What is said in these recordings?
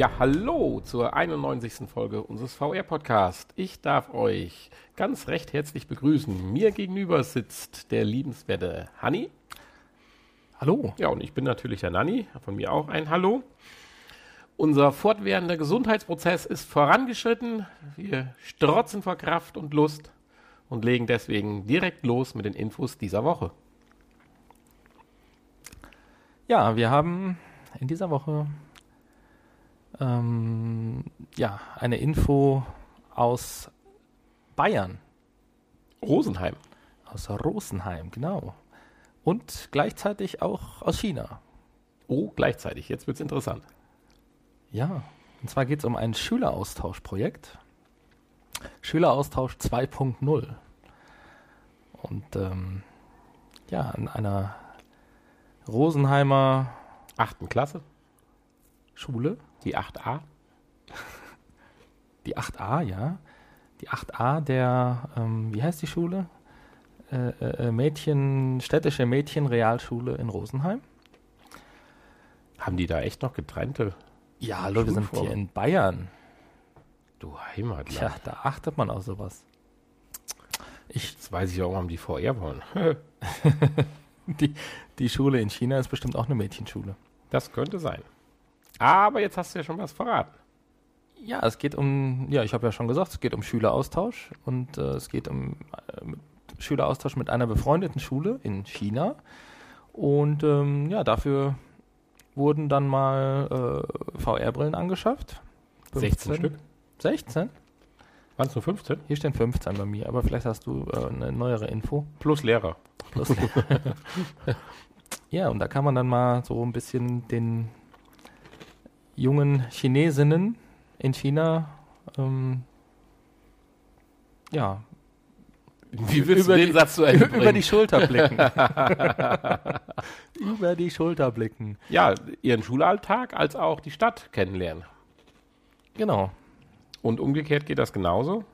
Ja, hallo zur 91. Folge unseres VR-Podcasts. Ich darf euch ganz recht herzlich begrüßen. Mir gegenüber sitzt der liebenswerte Hanni. Hallo. Ja, und ich bin natürlich der Nanni. Von mir auch ein Hallo. Unser fortwährender Gesundheitsprozess ist vorangeschritten. Wir strotzen vor Kraft und Lust und legen deswegen direkt los mit den Infos dieser Woche. Ja, wir haben in dieser Woche ähm, ja, eine Info aus Bayern. Rosenheim. Aus Rosenheim, genau. Und gleichzeitig auch aus China. Oh, gleichzeitig. Jetzt wird es interessant. Ja, und zwar geht es um ein Schüleraustauschprojekt. Schüleraustausch 2.0. Und ähm, ja, an einer Rosenheimer Achten Klasse, Schule, die 8a. die 8a, ja. Die 8a der, ähm, wie heißt die Schule? Äh, äh, äh, Mädchen, städtische Mädchenrealschule in Rosenheim. Haben die da echt noch getrennte? Ja, hallo, wir sind hier in Bayern. Du Heimatland. Tja, da achtet man auf sowas. Ich, Jetzt weiß ich auch, warum die VR wollen. die, die Schule in China ist bestimmt auch eine Mädchenschule. Das könnte sein. Aber jetzt hast du ja schon was verraten. Ja, es geht um, ja, ich habe ja schon gesagt, es geht um Schüleraustausch und äh, es geht um äh, Schüleraustausch mit einer befreundeten Schule in China. Und ähm, ja, dafür wurden dann mal äh, VR-Brillen angeschafft. 16 Stück. 16? Waren es nur 15? Hier stehen 15 bei mir, aber vielleicht hast du äh, eine neuere Info. Plus Lehrer. Plus ja, und da kann man dann mal so ein bisschen den jungen Chinesinnen in China ähm, ja, Wie willst du den Satz zu über die Schulter blicken. über die Schulter blicken. Ja, ihren Schulalltag als auch die Stadt kennenlernen. Genau. Und umgekehrt geht das genauso.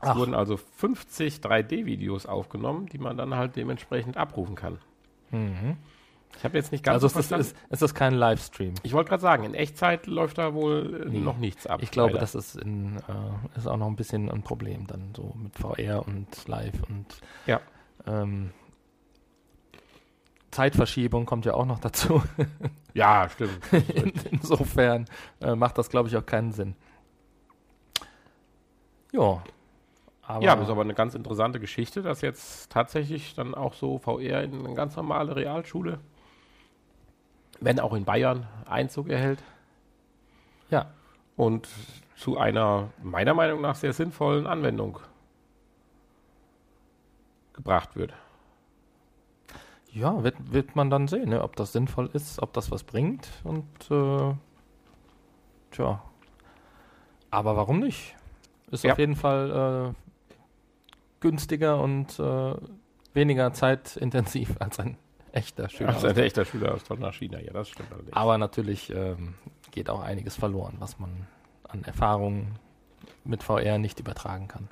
Es Ach. wurden also 50 3D-Videos aufgenommen, die man dann halt dementsprechend abrufen kann. Mhm. Ich habe jetzt nicht ganz Also so ist, verstanden. ist, ist das kein Livestream. ich wollte gerade sagen, in Echtzeit läuft da wohl äh, Nee. noch nichts ab. Ich glaube, leider. das ist, in, äh, ist auch noch ein bisschen ein Problem dann so mit VR und Live und Ja. ähm, Zeitverschiebung kommt ja auch noch dazu. Ja, stimmt. In, insofern äh, macht das, glaube ich, auch keinen Sinn. Ja. Aber, ja, das ist aber eine ganz interessante Geschichte, dass jetzt tatsächlich dann auch so VR in eine ganz normale Realschule, wenn auch in Bayern, Einzug erhält ja, und zu einer meiner Meinung nach sehr sinnvollen Anwendung gebracht wird. ja wird, wird man dann sehen, ne, ob das sinnvoll ist, ob das was bringt und äh, tja. Aber warum nicht? Ist Ja. auf jeden Fall äh, günstiger und äh, weniger zeitintensiv als ein echter Schüler. Das ist ein echter Schüler aus nach China, ja, das stimmt allerdings. Aber natürlich ähm, geht auch einiges verloren, was man an Erfahrungen mit VR nicht übertragen kann.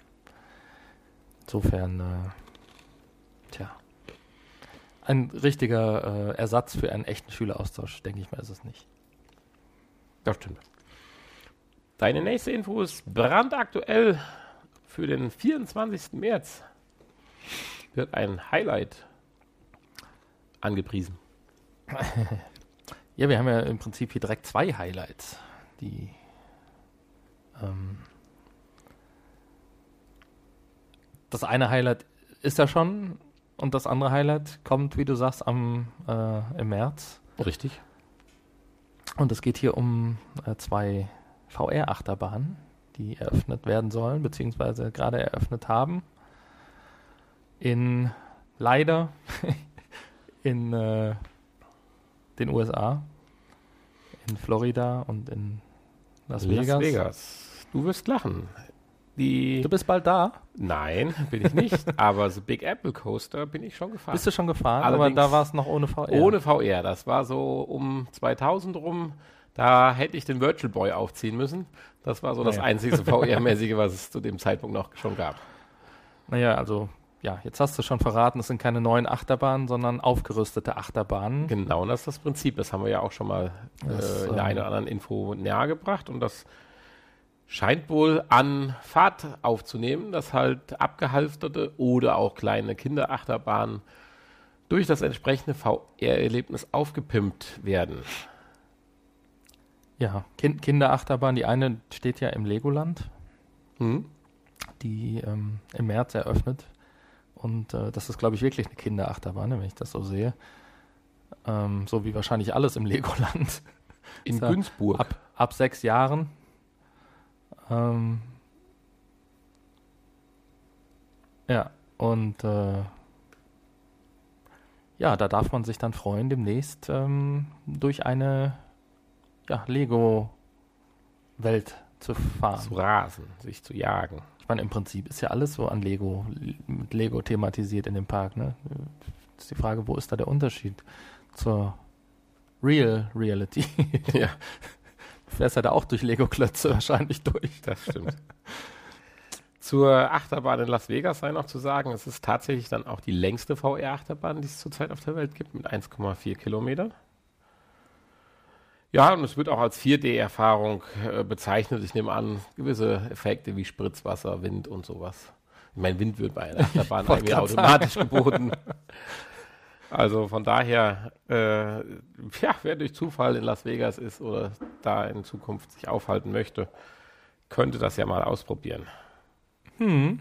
Insofern, äh, tja, ein richtiger äh, Ersatz für einen echten Schüleraustausch, denke ich mal, ist es nicht. Das stimmt. Deine nächste Info ist brandaktuell für den 24. März. Wird ein Highlight angepriesen. Ja, wir haben ja im Prinzip hier direkt zwei Highlights, die ähm, das eine Highlight ist ja schon und das andere Highlight kommt, wie du sagst, am äh, im März. Richtig. Und es geht hier um äh, zwei VR-Achterbahnen, die eröffnet werden sollen, beziehungsweise gerade eröffnet haben. In leider in äh, den USA, in Florida und in Las Vegas. Las Vegas. Du wirst lachen. Die Du bist bald da. Nein, bin ich nicht. aber The Big Apple Coaster bin ich schon gefahren. Bist du schon gefahren? Allerdings aber da war es noch ohne VR. Ohne VR. Das war so um 2000 rum. Da hätte ich den Virtual Boy aufziehen müssen. Das war so das Naja. einzige VR-mäßige, was es zu dem Zeitpunkt noch schon gab. Naja, also ja, jetzt hast du schon verraten, es sind keine neuen Achterbahnen, sondern aufgerüstete Achterbahnen. Genau, das ist das Prinzip. Das haben wir ja auch schon mal Das, äh, in der ähm, einen oder anderen Info nahegebracht. Und das scheint wohl an Fahrt aufzunehmen, dass halt abgehalfterte oder auch kleine Kinderachterbahnen durch das entsprechende VR-Erlebnis aufgepimpt werden. Ja, kind Kinderachterbahn, die eine steht ja im Legoland, Hm? die ähm, im März eröffnet. Und äh, das ist, glaube ich, wirklich eine Kinderachterbahn, wenn ich das so sehe. Ähm, so wie wahrscheinlich alles im Legoland. In Günzburg. Ab, ab sechs Jahren. Ähm, ja, und äh, ja, da darf man sich dann freuen, demnächst ähm, durch eine ja, Lego-Welt zu fahren. zu rasen, sich zu jagen. Meine, im Prinzip ist ja alles so an Lego, mit Lego thematisiert in dem Park. Ne? Ist die Frage, wo ist da der Unterschied zur Real Reality? ja, Du fährst ja da auch durch Lego-Klötze wahrscheinlich durch. das stimmt. Zur Achterbahn in Las Vegas sei noch zu sagen, es ist tatsächlich dann auch die längste VR-Achterbahn, die es zurzeit auf der Welt gibt, mit 1,4 Kilometern. Ja, und es wird auch als 4D-Erfahrung äh, bezeichnet. Ich nehme an, gewisse Effekte wie Spritzwasser, Wind und sowas. Ich meine, Wind wird bei einer Achterbahn wollte irgendwie automatisch geboten. Also von daher, äh, ja, wer durch Zufall in Las Vegas ist oder da in Zukunft sich aufhalten möchte, könnte das ja mal ausprobieren. Hm.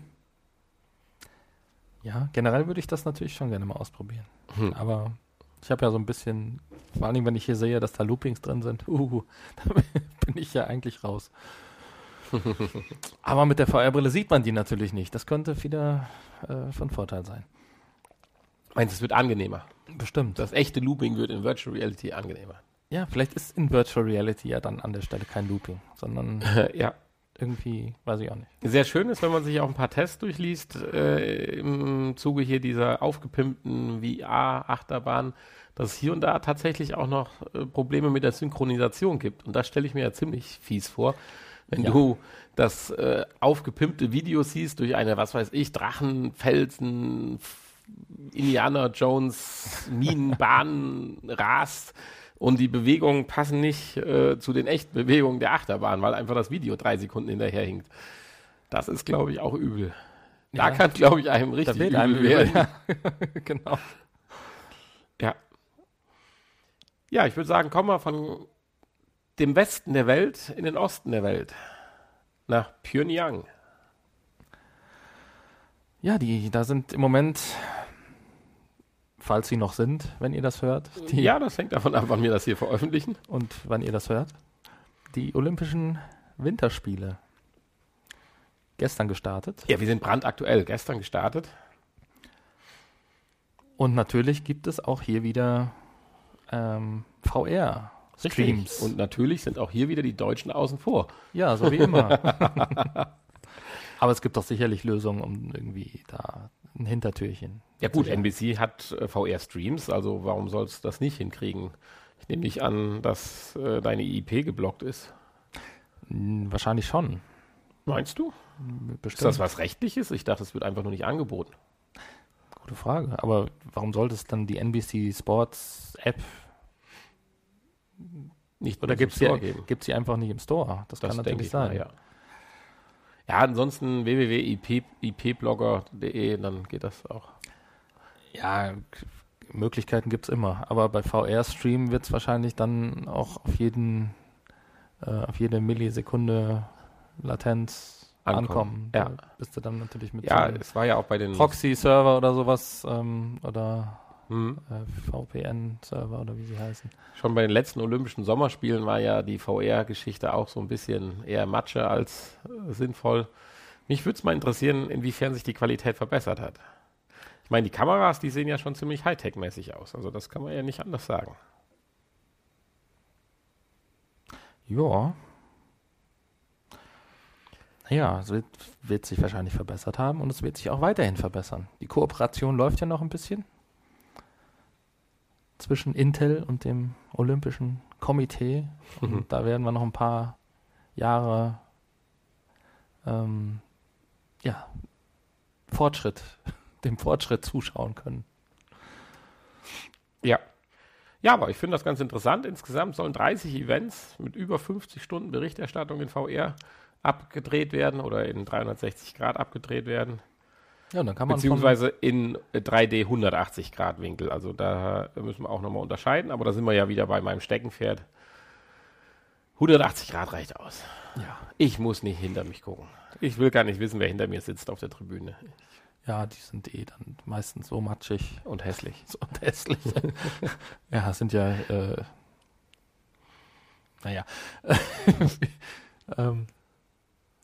Ja, generell würde ich das natürlich schon gerne mal ausprobieren. Hm. Aber ich habe ja so ein bisschen, vor allem wenn ich hier sehe, dass da Loopings drin sind, uh, da bin ich ja eigentlich raus. Aber mit der VR-Brille sieht man die natürlich nicht. Das könnte wieder äh, von Vorteil sein. Meinst du, es wird angenehmer? Bestimmt. Das echte Looping wird in Virtual Reality angenehmer. ja, vielleicht ist in Virtual Reality ja dann an der Stelle kein Looping, sondern ja. Irgendwie, weiß ich auch nicht. Sehr schön ist, wenn man sich auch ein paar Tests durchliest, äh, im Zuge hier dieser aufgepimpten VR-Achterbahn, dass es hier und da tatsächlich auch noch äh, Probleme mit der Synchronisation gibt. Und das stelle ich mir ja ziemlich fies vor. Wenn Ja. du das äh, aufgepimpte Video siehst durch eine, was weiß ich, Drachen, Felsen, Indiana Jones, Minenbahn rast und die Bewegungen passen nicht äh, zu den echten Bewegungen der Achterbahn, weil einfach das Video drei Sekunden hinterher hinkt. Das ist, glaube ich, auch übel. Da Ja. kann, glaube ich, einem richtig übel einem werden. Ja, genau. Ja. Ja, ich würde sagen, kommen wir von dem Westen der Welt in den Osten der Welt. Nach Pyongyang. Ja, die, da sind im Moment, falls sie noch sind, wenn ihr das hört, Ja, das hängt davon ab, wann wir das hier veröffentlichen. und wann ihr das hört, die Olympischen Winterspiele. Gestern gestartet. Ja, wir sind brandaktuell, gestern gestartet. Und natürlich gibt es auch hier wieder ähm, VR-Streams. Und natürlich sind auch hier wieder die Deutschen außen vor. Ja, so wie immer. Aber es gibt doch sicherlich Lösungen, um irgendwie da ein Hintertürchen. Ja gut. NBC hat äh, VR-Streams, also warum sollst du das nicht hinkriegen? Ich nehme nicht an, dass äh, deine IP geblockt ist. Hm, Wahrscheinlich schon. Meinst du? Bestimmt. Ist das was Rechtliches? Ich dachte, es wird einfach nur nicht angeboten. Gute Frage. Aber warum sollte es dann die NBC Sports App Nicht oder gibt es sie, einfach nicht im Store? Das, kann denke natürlich ich mal, sein. ja. Ja, ansonsten www.ipblogger.de, dann geht das auch. Ja, Möglichkeiten gibt es immer. Aber bei VR-Stream wird es wahrscheinlich dann auch auf jeden, äh, auf jede Millisekunde Latenz Ankommen. ankommen. Ja. Da bist du dann natürlich mit Ja, so es war ja auch bei den Proxy-Server oder sowas ähm, oder Hm. äh, VPN-Server oder wie sie heißen. Schon bei den letzten Olympischen Sommerspielen war ja die VR-Geschichte auch so ein bisschen eher Matsche als äh, sinnvoll. Mich würde es mal interessieren, inwiefern sich die Qualität verbessert hat. Ich meine, die Kameras, die sehen ja schon ziemlich Hightech-mäßig aus. Also das kann man ja nicht anders sagen. Ja. Ja, es wird, wird sich wahrscheinlich verbessert haben und es wird sich auch weiterhin verbessern. Die Kooperation läuft ja noch ein bisschen zwischen Intel und dem Olympischen Komitee. Und Mhm. da werden wir noch ein paar Jahre ähm, ja, Fortschritt dem Fortschritt zuschauen können. Ja. Ja, aber ich finde das ganz interessant. Insgesamt sollen 30 Events mit über 50 Stunden Berichterstattung in VR abgedreht werden oder in 360 Grad abgedreht werden. Ja, dann kann man Beziehungsweise in 3D 180 Grad Winkel. Also da müssen wir auch nochmal unterscheiden, aber da sind wir ja wieder bei meinem Steckenpferd. 180 Grad reicht aus. Ja. Ich muss nicht hinter mich gucken. Ich will gar nicht wissen, wer hinter mir sitzt auf der Tribüne. Ja, die sind eh dann meistens so matschig und hässlich. So und hässlich. ja, sind ja, äh, naja. ähm,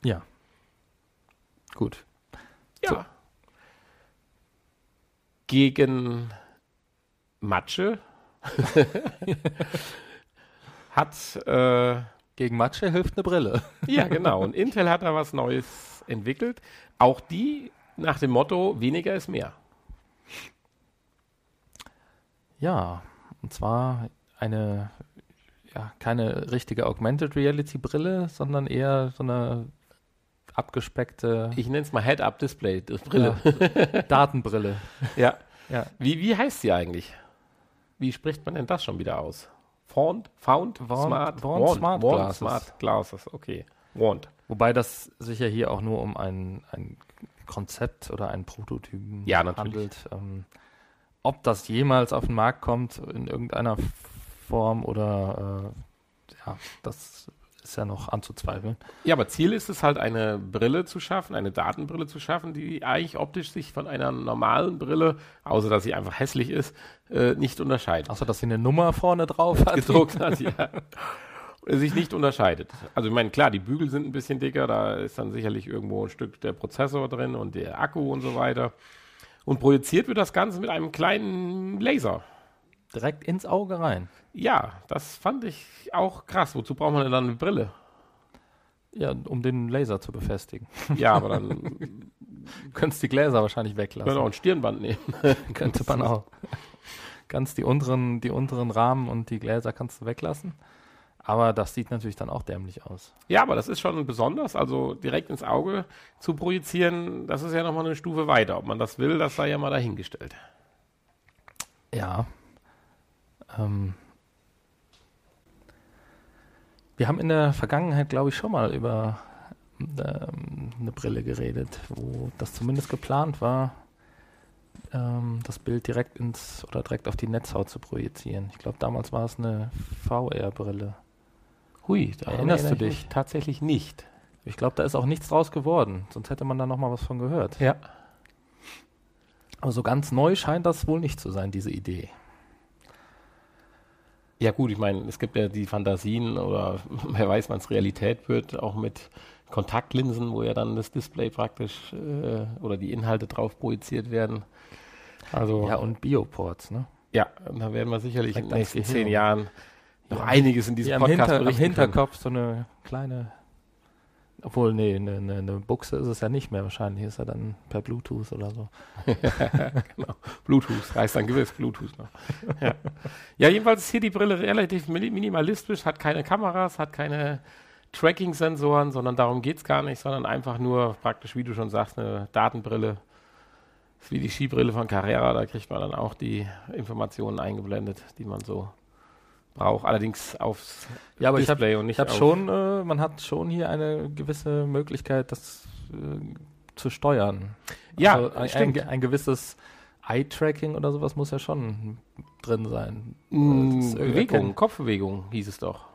ja. Gut. Ja. So. Gegen Matsche hat äh, gegen Matsche hilft eine Brille. ja, genau. Und Intel hat da was Neues entwickelt. Auch die nach dem Motto, weniger ist mehr. Ja, und zwar eine, ja, keine richtige Augmented Reality Brille, sondern eher so eine abgespeckte. Ich nenne es mal Head-Up-Display Brille. Ja, Datenbrille. ja. ja. Wie, wie heißt sie eigentlich? Wie spricht man denn das schon wieder aus? Found, Found, Wand, Smart, Wand, Wand, Smart, Wand, Glasses. Smart Glasses. Okay. Wand. Wobei das sich ja hier auch nur um ein, ein Konzept oder ein Prototypen ja, handelt. Ähm, ob das jemals auf den Markt kommt in irgendeiner Form oder äh, ja, das ist ja noch anzuzweifeln. Ja, aber Ziel ist es halt, eine Brille zu schaffen, eine Datenbrille zu schaffen, die eigentlich optisch sich von einer normalen Brille, außer dass sie einfach hässlich ist, äh, nicht unterscheidet. Außer dass sie eine Nummer vorne drauf hat. Gedruckt hat, ja. sich nicht unterscheidet. Also ich meine, klar, die Bügel sind ein bisschen dicker, da ist dann sicherlich irgendwo ein Stück der Prozessor drin und der Akku und so weiter. Und projiziert wird das Ganze mit einem kleinen Laser. Direkt ins Auge rein. Ja, das fand ich auch krass. Wozu braucht man denn dann eine Brille? Ja, um den Laser zu befestigen. Ja, aber dann könntest die Gläser wahrscheinlich weglassen. Könnte auch ein Stirnband nehmen. Könnte man auch. Ganz die unteren, die unteren Rahmen und die Gläser kannst du weglassen. Aber das sieht natürlich dann auch dämlich aus. Ja, aber das ist schon besonders. Also direkt ins Auge zu projizieren, das ist ja nochmal eine Stufe weiter. Ob man das will, das sei ja mal dahingestellt. Ja. Ähm. Wir haben in der Vergangenheit, glaube ich, schon mal über ähm, eine Brille geredet, wo das zumindest geplant war, ähm, das Bild direkt ins oder direkt auf die Netzhaut zu projizieren. Ich glaube, damals war es eine VR-Brille. Hui, da erinnerst du dich? Tatsächlich nicht. Ich glaube, da ist auch nichts draus geworden. Sonst hätte man da noch mal was von gehört. Ja. Aber so ganz neu scheint das wohl nicht zu sein, diese Idee. Ja gut, ich meine, es gibt ja die Fantasien oder wer weiß, wann es Realität wird, auch mit Kontaktlinsen, wo ja dann das Display praktisch äh, oder die Inhalte drauf projiziert werden. Also ja und Bioports, ne? Ja, da werden wir sicherlich in den nächsten zehn Jahren noch einiges in diesem ja, Podcast Hinter, Am Hinterkopf so eine kleine, obwohl, nee, eine, eine, eine, Buchse ist es ja nicht mehr wahrscheinlich, ist er dann per Bluetooth oder so. genau, Bluetooth, heißt dann gewiss Bluetooth noch. ja. ja, jedenfalls ist hier die Brille relativ minimalistisch, hat keine Kameras, hat keine Tracking-Sensoren, sondern darum geht es gar nicht, sondern einfach nur praktisch, wie du schon sagst, eine Datenbrille. Ist wie die Skibrille von Carrera, da kriegt man dann auch die Informationen eingeblendet, die man so braucht, allerdings aufs ja, aber Display ich hab, und nicht ich hab schon, äh, man hat schon hier eine gewisse Möglichkeit, das äh, zu steuern. Ja, also ein, ein, ein, gewisses Eye-Tracking oder sowas muss ja schon drin sein. Mm, Bewegung, Kopfbewegung hieß es doch.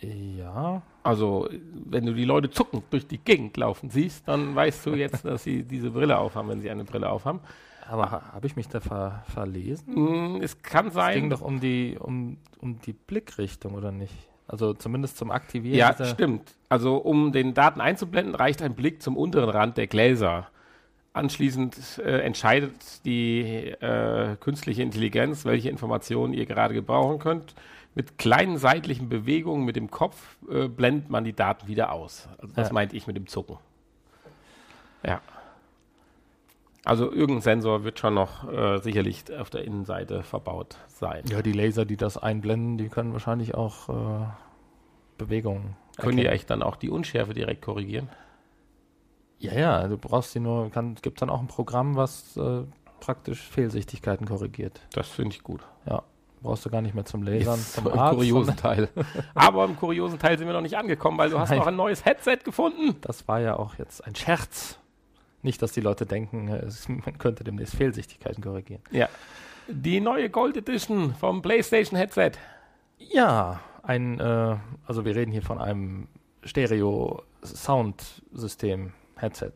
Ja. Also, wenn du die Leute zuckend durch die Gegend laufen siehst, dann weißt du jetzt, dass sie diese Brille aufhaben, wenn sie eine Brille aufhaben. Aber ha, habe ich mich da ver verlesen? Mm, es kann sein. Es ging doch um die, um, um die Blickrichtung, oder nicht? Also zumindest zum Aktivieren. Ja, stimmt. Also um den Daten einzublenden, reicht ein Blick zum unteren Rand der Gläser. Anschließend äh, entscheidet die äh, künstliche Intelligenz, welche Informationen ihr gerade gebrauchen könnt. Mit kleinen seitlichen Bewegungen mit dem Kopf äh, blendet man die Daten wieder aus. Also das ja. meinte ich mit dem Zucken. Ja. Also irgendein Sensor wird schon noch äh, sicherlich auf der Innenseite verbaut sein. Ja, die Laser, die das einblenden, die können wahrscheinlich auch äh, Bewegungen. Können die eigentlich dann auch die Unschärfe direkt korrigieren? Ja, ja, du brauchst die nur, kann, gibt dann auch ein Programm, was äh, praktisch Fehlsichtigkeiten korrigiert. Das finde ich gut. Ja, brauchst du gar nicht mehr zum Lasern, Jetzt zum im Arzt, kuriosen Teil. Aber im kuriosen Teil sind wir noch nicht angekommen, weil du hast Nein. noch ein neues Headset gefunden. Das war ja auch jetzt ein Scherz. Nicht, dass die Leute denken, äh, es, man könnte demnächst Fehlsichtigkeiten korrigieren. Ja. Die neue Gold Edition vom PlayStation Headset. Ja, ein, äh, also wir reden hier von einem Stereo-Sound-System-Headset.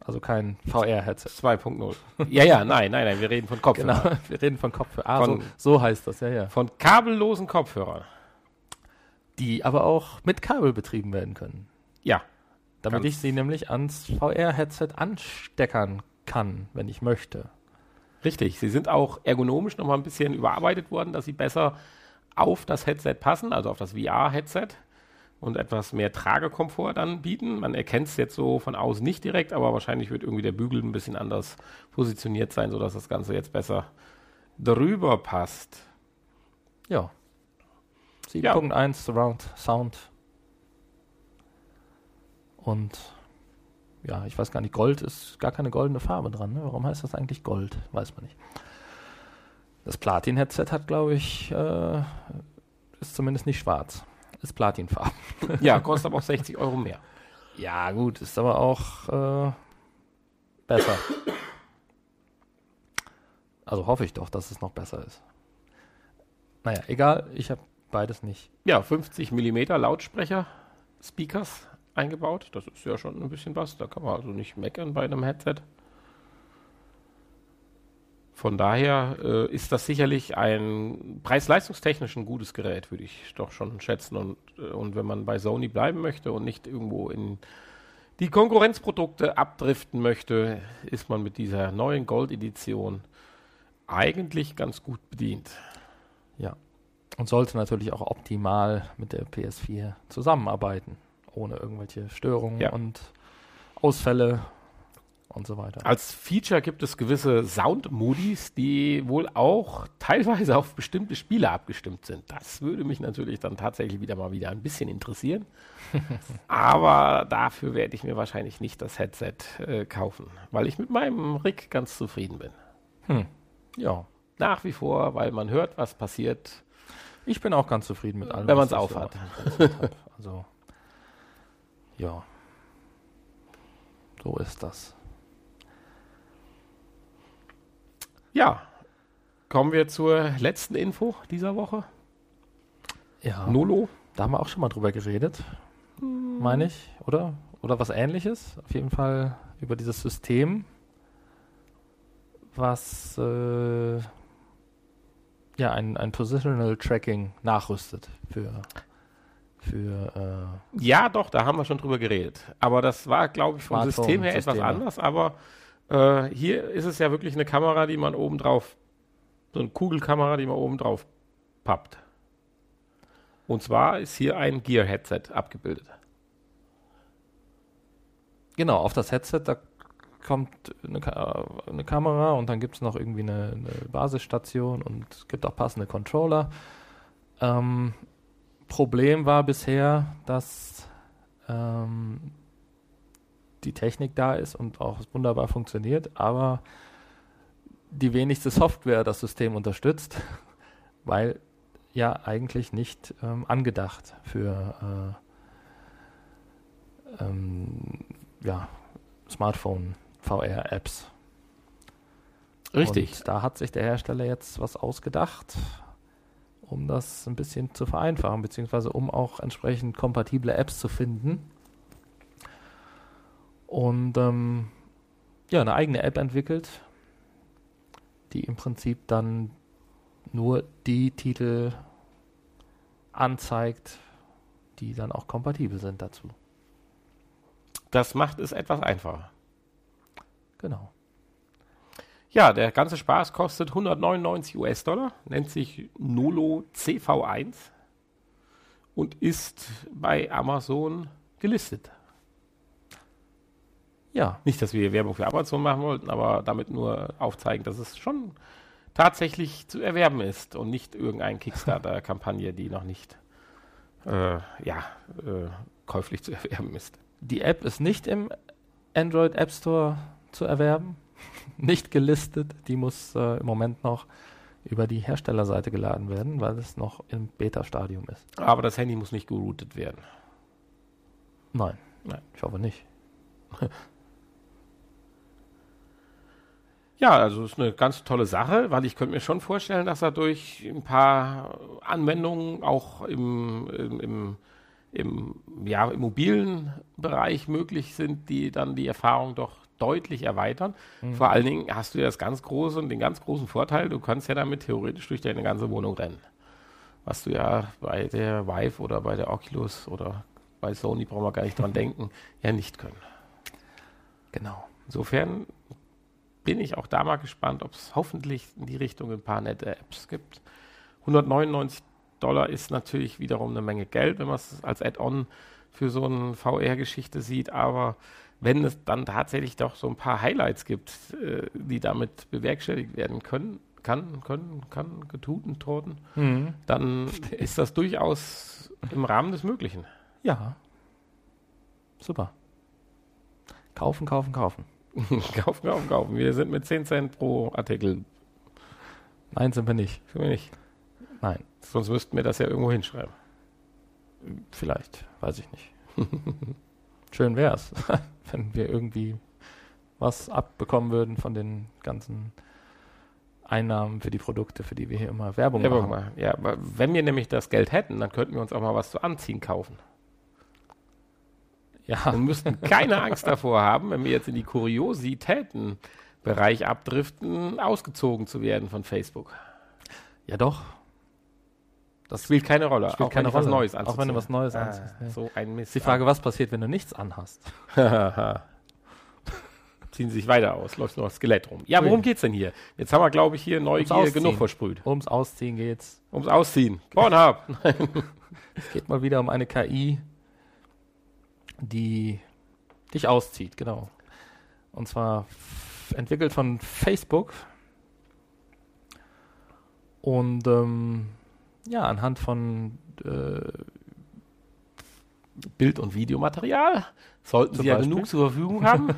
Also kein VR-Headset. 2.0. ja, ja, nein, nein, nein, wir reden von Kopfhörern. Genau, wir reden von Kopfhörern. Ah, Von- so, so heißt das, ja, ja. Von kabellosen Kopfhörern. Die aber auch mit Kabel betrieben werden können. Ja. Damit Ganz- ich sie nämlich ans VR-Headset ansteckern kann, wenn ich möchte. Richtig. Sie sind auch ergonomisch nochmal ein bisschen überarbeitet worden, dass sie besser auf das Headset passen, also auf das VR-Headset und etwas mehr Tragekomfort dann bieten. Man erkennt es jetzt so von außen nicht direkt, aber wahrscheinlich wird irgendwie der Bügel ein bisschen anders positioniert sein, sodass das Ganze jetzt besser drüber passt. Ja. Ja. 7.1 Surround Sound. Und ja, ich weiß gar nicht, Gold ist gar keine goldene Farbe dran. Ne? Warum heißt das eigentlich Gold? Weiß man nicht. Das Platin-Headset hat, glaube ich, äh, ist zumindest nicht schwarz. Ist Platinfarben. Ja, kostet aber auch 60 Euro mehr. Ja, gut, ist aber auch äh, besser. Also hoffe ich doch, dass es noch besser ist. Naja, egal, ich habe beides nicht. Ja, 50 mm Lautsprecher, Speakers eingebaut. Das ist ja schon ein bisschen was. Da kann man also nicht meckern bei einem Headset. Von daher äh, ist das sicherlich ein preis-leistungstechnisch ein gutes Gerät, würde ich doch schon schätzen. Und, äh, und wenn man bei Sony bleiben möchte und nicht irgendwo in die Konkurrenzprodukte abdriften möchte, ist man mit dieser neuen Gold-Edition eigentlich ganz gut bedient. Ja. Und sollte natürlich auch optimal mit der PS4 zusammenarbeiten, ohne irgendwelche Störungen Ja. und Ausfälle und so weiter. Als Feature gibt es gewisse Sound-Modis, die wohl auch teilweise auf bestimmte Spiele abgestimmt sind. Das würde mich natürlich dann tatsächlich wieder mal wieder ein bisschen interessieren. Aber dafür werde ich mir wahrscheinlich nicht das Headset äh, kaufen, weil ich mit meinem Rig ganz zufrieden bin. Hm. Ja. Nach wie vor, weil man hört, was passiert. Ich bin auch ganz zufrieden mit allem. Wenn ich so aufhat. Also, ja. So ist das. Ja, kommen wir zur letzten Info dieser Woche. Ja. Nolo. Da haben wir auch schon mal drüber geredet, meine ich, oder? Oder was ähnliches. Auf jeden Fall über dieses System, was äh, ja ein, ein Positional Tracking nachrüstet für, für Ja, doch, da haben wir schon drüber geredet. Aber das war, glaube ich, vom Smartphone- System her etwas Systeme. anders. Aber äh, hier ist es ja wirklich eine Kamera, die man oben drauf, so eine Kugelkamera, die man oben drauf pappt. Und zwar ist hier ein Gear-Headset abgebildet. Genau, auf das Headset, da kommt eine, Ka eine Kamera und dann gibt es noch irgendwie eine, eine Basisstation und es gibt auch passende Controller. Ähm, Problem war bisher, dass ähm, die Technik da ist und auch wunderbar funktioniert, aber die wenigste Software das System unterstützt, weil ja eigentlich nicht ähm, angedacht für äh, ähm, ja, Smartphone VR-Apps. Und da hat sich der Hersteller jetzt was ausgedacht, um das ein bisschen zu vereinfachen, beziehungsweise um auch entsprechend kompatible Apps zu finden. Und ähm, ja, eine eigene App entwickelt, die im Prinzip dann nur die Titel anzeigt, die dann auch kompatibel sind dazu. Das macht es etwas einfacher. Genau. Ja, der ganze Spaß kostet 199 US-Dollar, nennt sich Nolo CV1 und ist bei Amazon gelistet. Ja, Nicht, dass wir Werbung für Amazon machen wollten, aber damit nur aufzeigen, dass es schon tatsächlich zu erwerben ist und nicht irgendeine Kickstarter-Kampagne, die noch nicht äh, ja, äh, käuflich zu erwerben ist. die App ist nicht im Android App Store zu erwerben. Nicht gelistet. Die muss äh, im Moment noch über die Herstellerseite geladen werden, weil es noch im Beta-Stadium ist. Aber das Handy muss nicht geroutet werden. Nein, nein, ich hoffe nicht. Ja, also ist eine ganz tolle Sache, weil ich könnte mir schon vorstellen, dass dadurch ein paar Anwendungen auch im, im, im, im, ja, im mobilen Bereich möglich sind, die dann die Erfahrung doch deutlich erweitern. Mhm. Vor allen Dingen hast du ja das ganz große und den ganz großen Vorteil, du kannst ja damit theoretisch durch deine ganze Wohnung rennen. Was du ja bei der Vive oder bei der Oculus oder bei Sony brauchen wir gar nicht dran denken, ja nicht können. Genau. Insofern bin ich auch da mal gespannt, ob es hoffentlich in die Richtung ein paar nette Apps gibt. 199 Dollar ist natürlich wiederum eine Menge Geld, wenn man es als Add-on für so eine VR-Geschichte sieht, aber wenn es dann tatsächlich doch so ein paar Highlights gibt, äh, die damit bewerkstelligt werden können, kann, können, kann, getuten, toten, mhm. dann ist das durchaus im Rahmen des Möglichen. Ja. Super. Kaufen, kaufen, kaufen. kaufen, kaufen, kaufen. Wir sind mit 10 Cent pro Artikel. Nein, sind wir nicht. Sind wir nicht. Nein. Sonst müssten wir das ja irgendwo hinschreiben. Vielleicht, weiß ich nicht. Schön wäre es, wenn wir irgendwie was abbekommen würden von den ganzen Einnahmen für die Produkte, für die wir hier immer Werbung ja, machen. Mal. Ja, aber wenn wir nämlich das Geld hätten, dann könnten wir uns auch mal was zu anziehen kaufen. Ja. Wir müssten keine Angst davor haben, wenn wir jetzt in die Kuriositäten-Bereich abdriften, ausgezogen zu werden von Facebook. Ja, doch. Das spielt keine Rolle. Spielt auch keine Rolle. was Neues anziehst. Auch wenn du was Neues ah, anziehst. Ja. So ein Mist. Die Frage, was passiert, wenn du nichts anhast? Ziehen sie sich weiter aus, läuft noch das Skelett rum. Ja, worum geht's denn hier? Jetzt haben wir, glaube ich, hier Neugier genug versprüht. Ums Ausziehen geht's. Ums Ausziehen. Pornhub. es geht mal wieder um eine KI, die dich auszieht, genau. Und zwar entwickelt von Facebook. Und ähm, ja, anhand von äh, Bild- und Videomaterial sollten Sie ja genug zur Verfügung haben.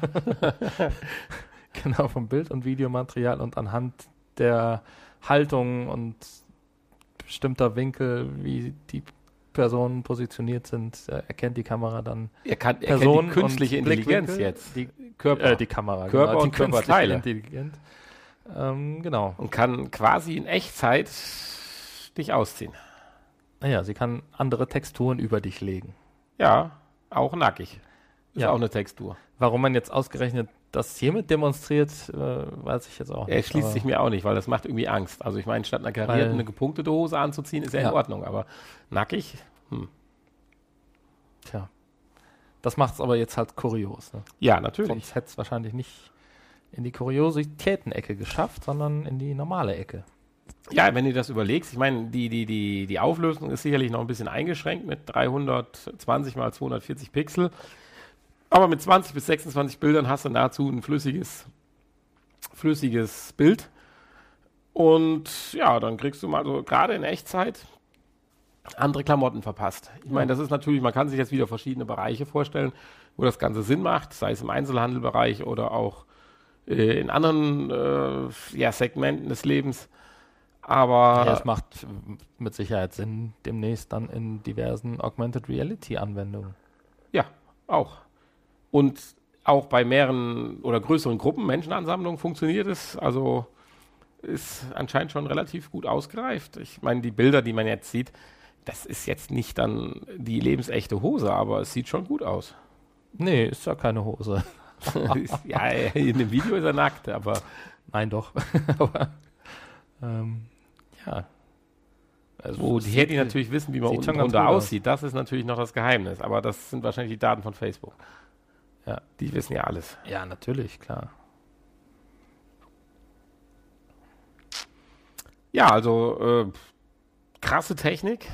genau, vom Bild- und Videomaterial und anhand der Haltung und bestimmter Winkel, wie die Personen positioniert sind, äh, erkennt die Kamera dann er kann, er Personen die künstliche Intelligenz jetzt. Die, Körper. Äh, die Kamera. Körper genau, und die Körperteile. Intelligenz. Ähm, genau. Und kann quasi in Echtzeit dich ausziehen. Naja, sie kann andere Texturen über dich legen. Ja, auch nackig. Ist ja. auch eine Textur. Warum man jetzt ausgerechnet das hiermit demonstriert, äh, weiß ich jetzt auch nicht. Er schließt sich mir auch nicht, weil das macht irgendwie Angst. Also ich meine, statt einer karierten eine gepunktete Hose anzuziehen, ist ja, ja. in Ordnung, aber nackig, hm. Tja. Das macht es aber jetzt halt kurios. Ne? Ja, natürlich. Sonst hätte es wahrscheinlich nicht in die Kuriositäten-Ecke geschafft, sondern in die normale Ecke. Ja, wenn du das überlegst, ich meine, die, die, die, die Auflösung ist sicherlich noch ein bisschen eingeschränkt mit 320 mal 240 Pixel. Aber mit 20 bis 26 Bildern hast du nahezu ein flüssiges, flüssiges Bild. Und ja, dann kriegst du mal so gerade in Echtzeit andere Klamotten verpasst. Ich meine, das ist natürlich, man kann sich jetzt wieder verschiedene Bereiche vorstellen, wo das Ganze Sinn macht, sei es im Einzelhandelbereich oder auch äh, in anderen äh, ja, Segmenten des Lebens. Aber ja, es macht mit Sicherheit Sinn, demnächst dann in diversen Augmented Reality Anwendungen. Ja, auch. Und auch bei mehreren oder größeren Gruppen, Menschenansammlungen funktioniert es. Also ist anscheinend schon relativ gut ausgereift. Ich meine, die Bilder, die man jetzt sieht, das ist jetzt nicht dann die lebensechte Hose, aber es sieht schon gut aus. Nee, ist ja keine Hose. ja, in dem Video ist er nackt, aber. Nein, doch. aber, ähm, ja. Also Wo die Handy natürlich wissen, wie man unten drunter aussieht, das ist natürlich noch das Geheimnis. Aber das sind wahrscheinlich die Daten von Facebook. Ja, die wissen ja alles. Ja, natürlich, klar. Ja, also äh, krasse Technik.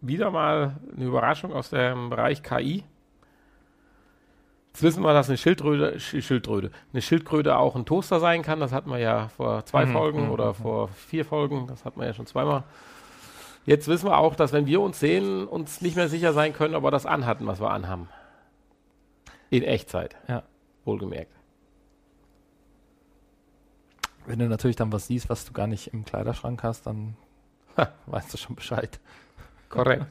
Wieder mal eine Überraschung aus dem Bereich KI. Jetzt wissen wir, dass eine Schildröte, Schildröte, eine Schildkröte auch ein Toaster sein kann. Das hatten wir ja vor zwei mhm, Folgen mhm, oder mhm. vor vier Folgen. Das hatten wir ja schon zweimal. Jetzt wissen wir auch, dass wenn wir uns sehen, uns nicht mehr sicher sein können, ob wir das anhatten, was wir anhaben. In Echtzeit. Ja. Wohlgemerkt. Wenn du natürlich dann was siehst, was du gar nicht im Kleiderschrank hast, dann ha, weißt du schon Bescheid. Korrekt.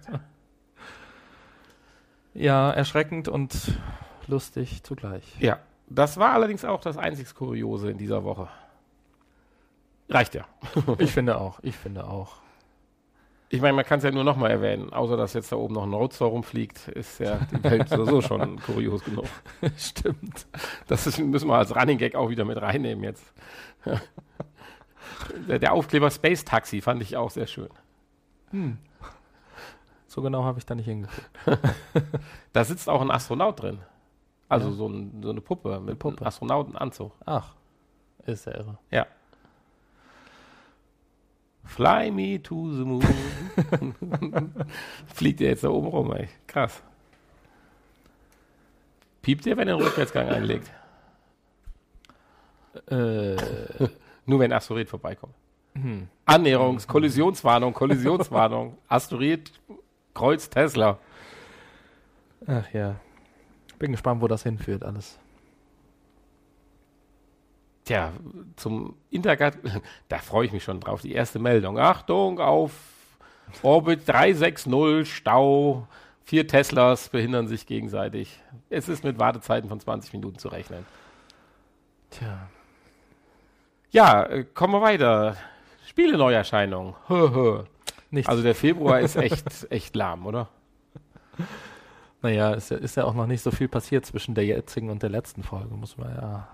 ja, erschreckend und lustig zugleich. Ja, das war allerdings auch das einzig Kuriose in dieser Woche. Reicht ja. ich finde auch, ich finde auch. Ich meine, man kann es ja nur nochmal erwähnen, außer dass jetzt da oben noch ein Roadster rumfliegt, ist ja die Welt sowieso schon kurios genug. Stimmt. Das ist, müssen wir als Running Gag auch wieder mit reinnehmen jetzt. der, der, Aufkleber Space Taxi fand ich auch sehr schön. Hm. So genau habe ich da nicht hingeguckt. da sitzt auch ein Astronaut drin. Also ja. so, ein, so, eine Puppe mit Puppe. einem Astronautenanzug. Ach, ist ja irre. Ja. Fly me to the moon. Fliegt ihr jetzt da oben rum, ey. Krass. Piept ihr, wenn ihr den Rückwärtsgang einlegt? Äh. Nur wenn Asteroid vorbeikommt. Hm. Annäherungs-, Kollisionswarnung, Kollisionswarnung. Asteroid, Kreuz, Tesla. Ach ja. Bin gespannt, wo das hinführt, alles. Tja, zum Intergat, da freue ich mich schon drauf. Die erste Meldung. Achtung, auf Orbit 360, Stau. Vier Teslas behindern sich gegenseitig. Es ist mit Wartezeiten von 20 Minuten zu rechnen. Tja. Ja, äh, kommen wir weiter. Spiele-Neuerscheinungen. Also der Februar ist echt, echt lahm, oder? Naja, ist ja, ist ja auch noch nicht so viel passiert zwischen der jetzigen und der letzten Folge, muss man ja.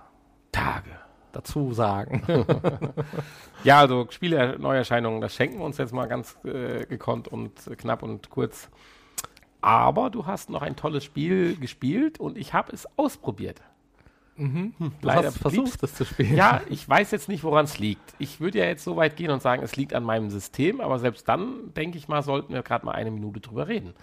Tage dazu sagen. ja, also Spiele-Neuerscheinungen, das schenken wir uns jetzt mal ganz äh, gekonnt und knapp und kurz. Aber du hast noch ein tolles Spiel gespielt und ich habe es ausprobiert. Mhm. Hm, du Leider hast versucht, es zu spielen. Ja, ich weiß jetzt nicht, woran es liegt. Ich würde ja jetzt so weit gehen und sagen, es liegt an meinem System, aber selbst dann, denke ich mal, sollten wir gerade mal eine Minute drüber reden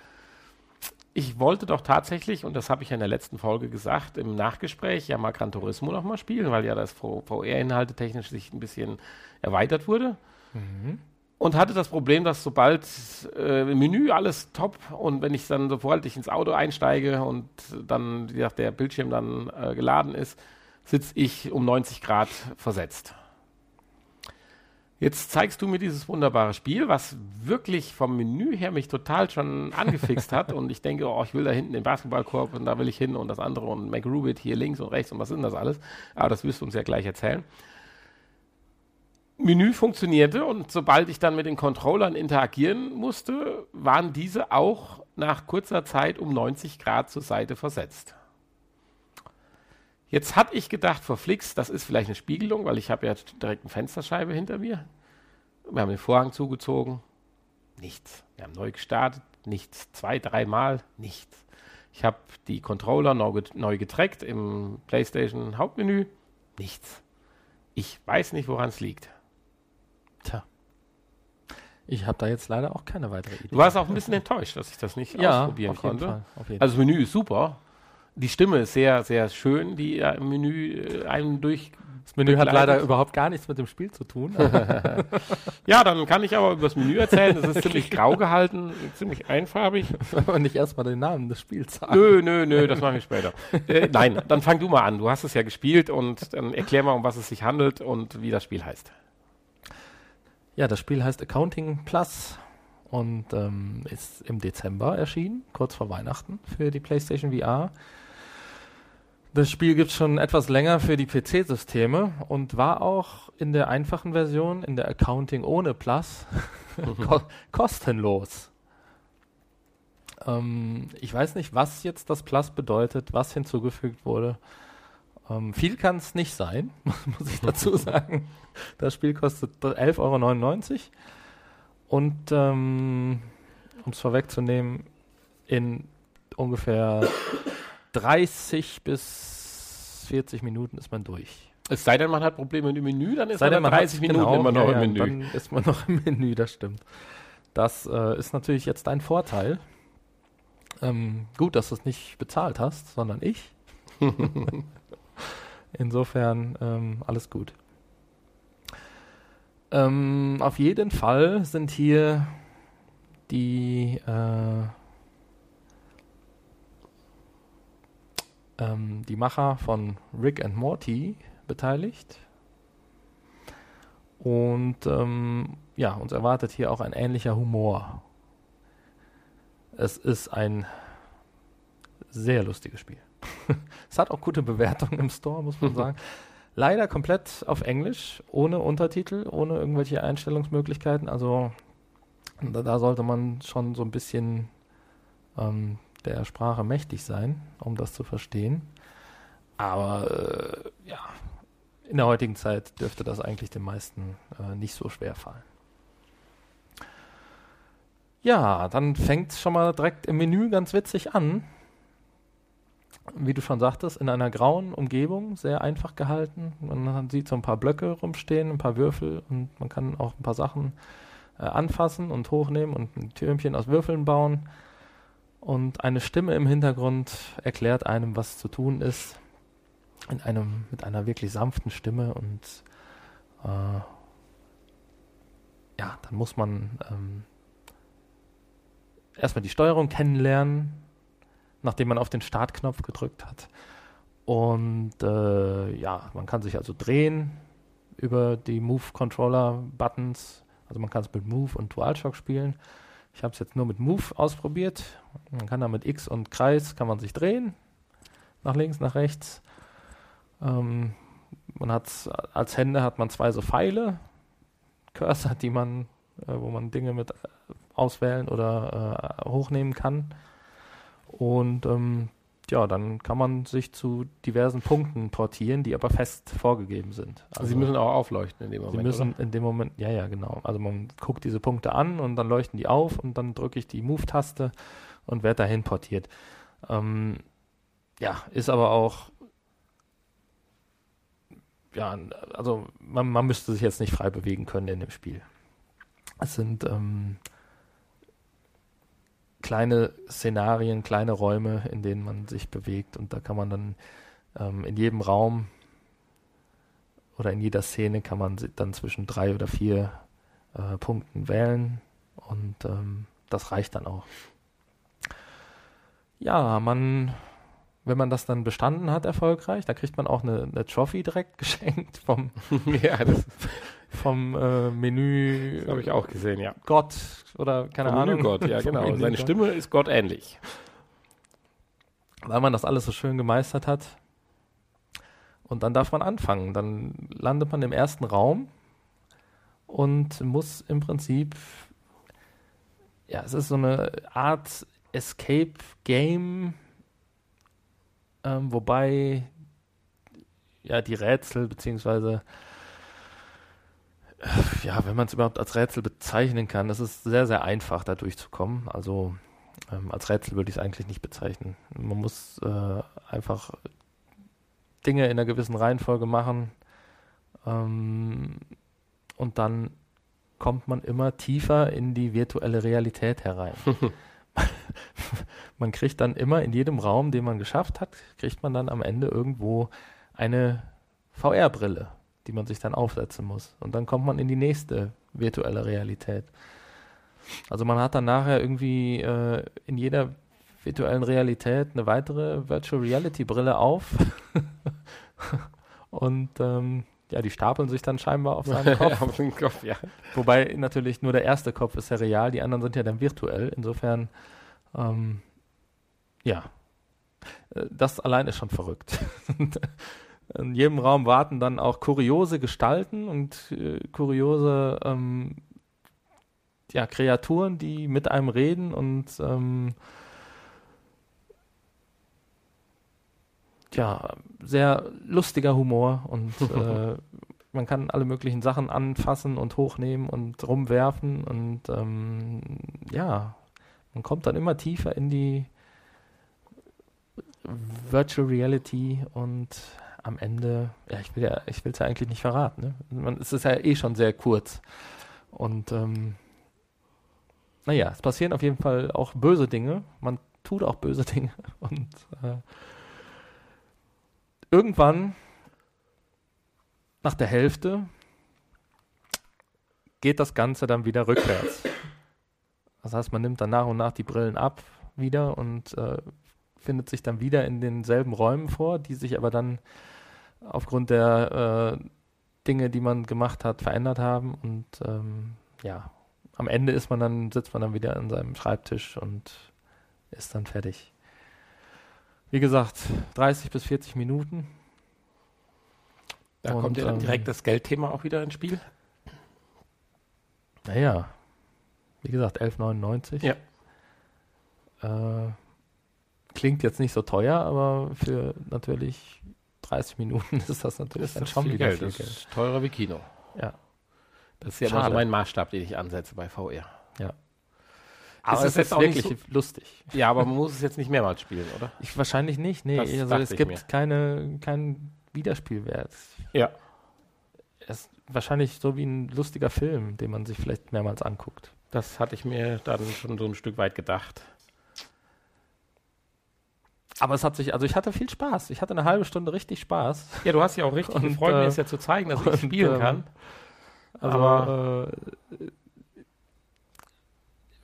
ich wollte doch tatsächlich, und das habe ich ja in der letzten Folge gesagt, im Nachgespräch ja mal Gran Turismo nochmal spielen, weil ja das VR-Inhalte technisch sich ein bisschen erweitert wurde. Mhm. Und hatte das Problem, dass sobald äh, im Menü alles top und wenn ich dann sofort ich ins Auto einsteige und dann, wie gesagt, der Bildschirm dann äh, geladen ist, sitze ich um 90 Grad versetzt. Jetzt zeigst du mir dieses wunderbare Spiel, was wirklich vom Menü her mich total schon angefixt hat. Und ich denke, oh, ich will da hinten den Basketballkorb und da will ich hin und das andere und McRubit hier links und rechts und was ist das alles? Aber das wirst du uns ja gleich erzählen. Menü funktionierte und sobald ich dann mit den Controllern interagieren musste, waren diese auch nach kurzer Zeit um 90 Grad zur Seite versetzt. Jetzt hatte ich gedacht, verflixt, das ist vielleicht eine Spiegelung, weil ich habe ja direkt eine Fensterscheibe hinter mir. Wir haben den Vorhang zugezogen. Nichts. Wir haben neu gestartet. Nichts. Zwei, dreimal. Nichts. Ich habe die Controller neu, neu getrackt im PlayStation Hauptmenü. Nichts. Ich weiß nicht, woran es liegt. Tja. Ich habe da jetzt leider auch keine weitere Idee. Du warst auch ein bisschen enttäuscht, dass ich das nicht ja, ausprobieren konnte. Fall, also das Menü ist super die Stimme ist sehr, sehr schön, die ja im Menü äh, einem durch. Das Menü begleitet. hat leider überhaupt gar nichts mit dem Spiel zu tun. ja, dann kann ich aber über das Menü erzählen. Das ist ziemlich grau gehalten, ziemlich einfarbig. Und nicht erstmal den Namen des Spiels sagen. Nö, nö, nö, das mache ich später. äh, nein, dann fang du mal an. Du hast es ja gespielt und dann erklär mal, um was es sich handelt und wie das Spiel heißt. Ja, das Spiel heißt Accounting Plus und ähm, ist im Dezember erschienen, kurz vor Weihnachten für die PlayStation VR. Das Spiel gibt es schon etwas länger für die PC-Systeme und war auch in der einfachen Version, in der Accounting ohne Plus, ko kostenlos. Ähm, ich weiß nicht, was jetzt das Plus bedeutet, was hinzugefügt wurde. Ähm, viel kann es nicht sein, muss ich dazu sagen. Das Spiel kostet 11,99 Euro. Und ähm, um es vorwegzunehmen, in ungefähr 30 bis 40 Minuten ist man durch. Es sei denn, man hat Probleme mit dem Menü, dann ist man denn, man 30 Minuten genau, immer noch ja, im Menü. Dann ist man noch im Menü, das stimmt. Das äh, ist natürlich jetzt ein Vorteil. Ähm, gut, dass du es nicht bezahlt hast, sondern ich. Insofern ähm, alles gut. Ähm, auf jeden Fall sind hier die äh, ähm, die Macher von Rick and Morty beteiligt. Und ähm, ja, uns erwartet hier auch ein ähnlicher Humor. Es ist ein sehr lustiges Spiel. es hat auch gute Bewertungen im Store, muss man sagen. Leider komplett auf Englisch, ohne Untertitel, ohne irgendwelche Einstellungsmöglichkeiten. Also da, da sollte man schon so ein bisschen ähm, der Sprache mächtig sein, um das zu verstehen. Aber äh, ja, in der heutigen Zeit dürfte das eigentlich den meisten äh, nicht so schwer fallen. Ja, dann fängt es schon mal direkt im Menü ganz witzig an. Wie du schon sagtest, in einer grauen Umgebung, sehr einfach gehalten. Man sieht so ein paar Blöcke rumstehen, ein paar Würfel und man kann auch ein paar Sachen äh, anfassen und hochnehmen und ein Türmchen aus Würfeln bauen. Und eine Stimme im Hintergrund erklärt einem, was zu tun ist. In einem, mit einer wirklich sanften Stimme und äh, ja, dann muss man ähm, erstmal die Steuerung kennenlernen, nachdem man auf den Startknopf gedrückt hat. Und äh, ja, man kann sich also drehen über die Move-Controller-Buttons. Also man kann es mit Move und DualShock spielen. Ich habe es jetzt nur mit Move ausprobiert. Man kann da mit X und Kreis kann man sich drehen. Nach links, nach rechts. Ähm, man hat als Hände hat man zwei so Pfeile, Cursor, die man, äh, wo man Dinge mit auswählen oder äh, hochnehmen kann. Und ähm, ja, dann kann man sich zu diversen Punkten portieren, die aber fest vorgegeben sind. Also, sie müssen auch aufleuchten in dem Moment. Sie müssen oder? in dem Moment, ja, ja, genau. Also man guckt diese Punkte an und dann leuchten die auf und dann drücke ich die Move-Taste und werde dahin portiert. Ähm, ja, ist aber auch, ja, also man, man müsste sich jetzt nicht frei bewegen können in dem Spiel. Es sind ähm, kleine Szenarien, kleine Räume, in denen man sich bewegt und da kann man dann ähm, in jedem Raum oder in jeder Szene kann man dann zwischen drei oder vier äh, Punkten wählen und ähm, das reicht dann auch. Ja, man, wenn man das dann bestanden hat erfolgreich, da kriegt man auch eine, eine Trophy direkt geschenkt vom, ja, das vom äh, Menü. habe ich auch gesehen, ja. Gott oder keine Vom Ahnung. Menügott, ja, genau. Seine Menügott. Stimme ist Gott ähnlich. Weil man das alles so schön gemeistert hat. Und dann darf man anfangen. Dann landet man im ersten Raum und muss im Prinzip, ja, es ist so eine Art Escape Game, ähm, wobei ja die Rätsel beziehungsweise ja, wenn man es überhaupt als Rätsel bezeichnen kann, das ist sehr, sehr einfach, da durchzukommen. Also ähm, als Rätsel würde ich es eigentlich nicht bezeichnen. Man muss äh, einfach Dinge in einer gewissen Reihenfolge machen ähm, und dann kommt man immer tiefer in die virtuelle Realität herein. man kriegt dann immer in jedem Raum, den man geschafft hat, kriegt man dann am Ende irgendwo eine VR-Brille, die man sich dann aufsetzen muss. Und dann kommt man in die nächste virtuelle Realität. Also man hat dann nachher irgendwie äh, in jeder virtuellen Realität eine weitere Virtual Reality Brille auf. Und ähm, ja, die stapeln sich dann scheinbar auf seinem Kopf. Auf den Kopf, ja. Wobei natürlich nur der erste Kopf ist ja real, die anderen sind ja dann virtuell. Insofern, ähm, ja, Äh, das allein ist schon verrückt. In jedem Raum warten dann auch kuriose Gestalten und äh, kuriose ähm, ja, Kreaturen, die mit einem reden und ähm, ja, sehr lustiger Humor und äh, man kann alle möglichen Sachen anfassen und hochnehmen und rumwerfen und ähm, ja, man kommt dann immer tiefer in die Virtual Reality und am Ende, ja, ich will ja, ich will es ja eigentlich nicht verraten. Ne? Man, es ist ja eh schon sehr kurz und ähm, naja, es passieren auf jeden Fall auch böse Dinge. Man tut auch böse Dinge und äh, irgendwann nach der Hälfte geht das Ganze dann wieder rückwärts. Das heißt, man nimmt dann nach und nach die Brillen ab wieder und äh, findet sich dann wieder in denselben Räumen vor, die sich aber dann aufgrund der äh, Dinge, die man gemacht hat, verändert haben. Und ähm, ja, am Ende ist man dann, sitzt man dann wieder an seinem Schreibtisch und ist dann fertig. Wie gesagt, 30 bis 40 Minuten. Da Und, kommt ja dann ähm, direkt das Geldthema auch wieder ins Spiel. Naja, wie gesagt, 11,99. Ja. Äh, klingt jetzt nicht so teuer, aber für natürlich 30 Minuten ist das natürlich dann schon wieder viel Das Geld. ist teurer wie Kino. Ja. Das ist ja immer so Schade. mein Maßstab, den ich ansetze bei VR. Ja. Aber Aber es ist ist auch wirklich lustig. Ja, aber man muss es jetzt nicht mehrmals spielen, oder? Ich, wahrscheinlich nicht, nee. Das Also es gibt mir. keine, keinen Wiederspielwert. Ja. Es ist wahrscheinlich so wie ein lustiger Film, den man sich vielleicht mehrmals anguckt. Das hatte ich mir dann schon so ein Stück weit gedacht. Aber es hat sich, also ich hatte viel Spaß. Ich hatte eine halbe Stunde richtig Spaß. Ja, du hast ja auch richtig Und, gefreut, mir äh, es ja zu zeigen, dass ich und, spielen ähm, kann. Also, Aber- äh,